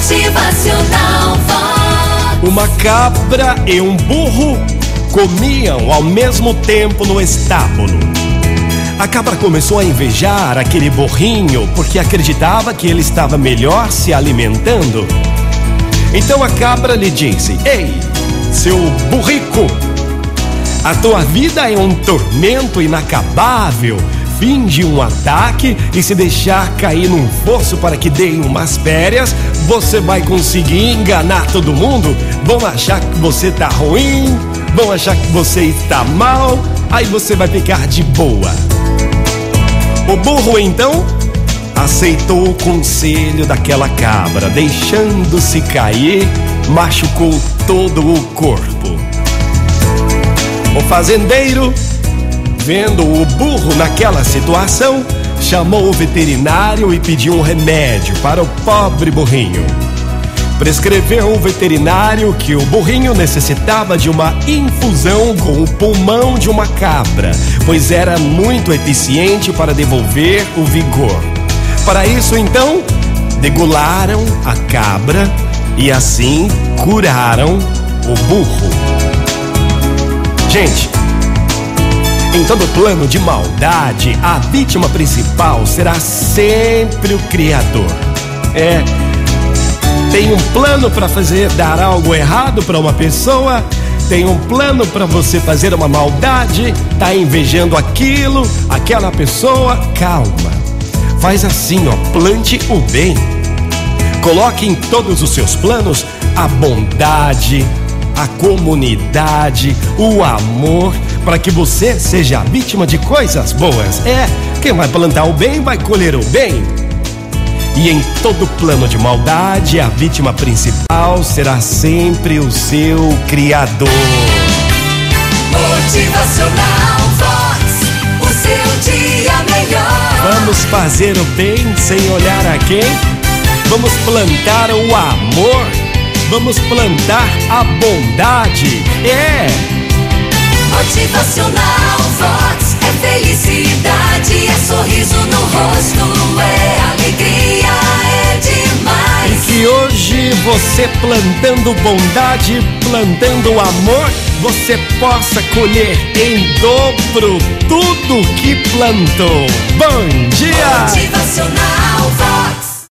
Motivacional Vox. Uma cabra e um burro comiam ao mesmo tempo no estábulo. A cabra começou a invejar aquele burrinho porque acreditava que ele estava melhor se alimentando. Então a cabra lhe disse: Ei, seu burrico, a tua vida é um tormento inacabável. Finge um ataque e se deixar cair num fosso para que deem umas férias, você vai conseguir enganar todo mundo. Vão achar que você tá ruim, vão achar que você está mal, aí você vai ficar de boa. O burro então aceitou o conselho daquela cabra, deixando-se cair, machucou todo o corpo. O fazendeiro, vendo o burro naquela situação, chamou o veterinário e pediu um remédio para o pobre burrinho. Prescreveu o veterinário que o burrinho necessitava de uma infusão com o pulmão de uma cabra, pois era muito eficiente para devolver o vigor. Para isso, então, degularam a cabra e assim curaram o burro. Gente, em todo plano de maldade, a vítima principal será sempre o Criador. É. Tem um plano para fazer dar algo errado para uma pessoa, tem um plano para você fazer uma maldade, tá invejando aquilo, aquela pessoa, calma. Faz assim, ó, plante o bem. Coloque em todos os seus planos a bondade, a comunidade, o amor, para que você seja vítima de coisas boas. É, quem vai plantar o bem vai colher o bem. E em todo plano de maldade, a vítima principal será sempre o seu Criador. Motivacional Vox. O seu dia melhor. Vamos fazer o bem sem olhar a quem? Vamos plantar o amor. Vamos plantar a bondade. É. Motivacional Vox. É felicidade, é sorriso no rosto, é alegria, é demais. Que hoje você plantando bondade, plantando amor, você possa colher em dobro tudo que plantou. Bom dia! Motivacional Vox.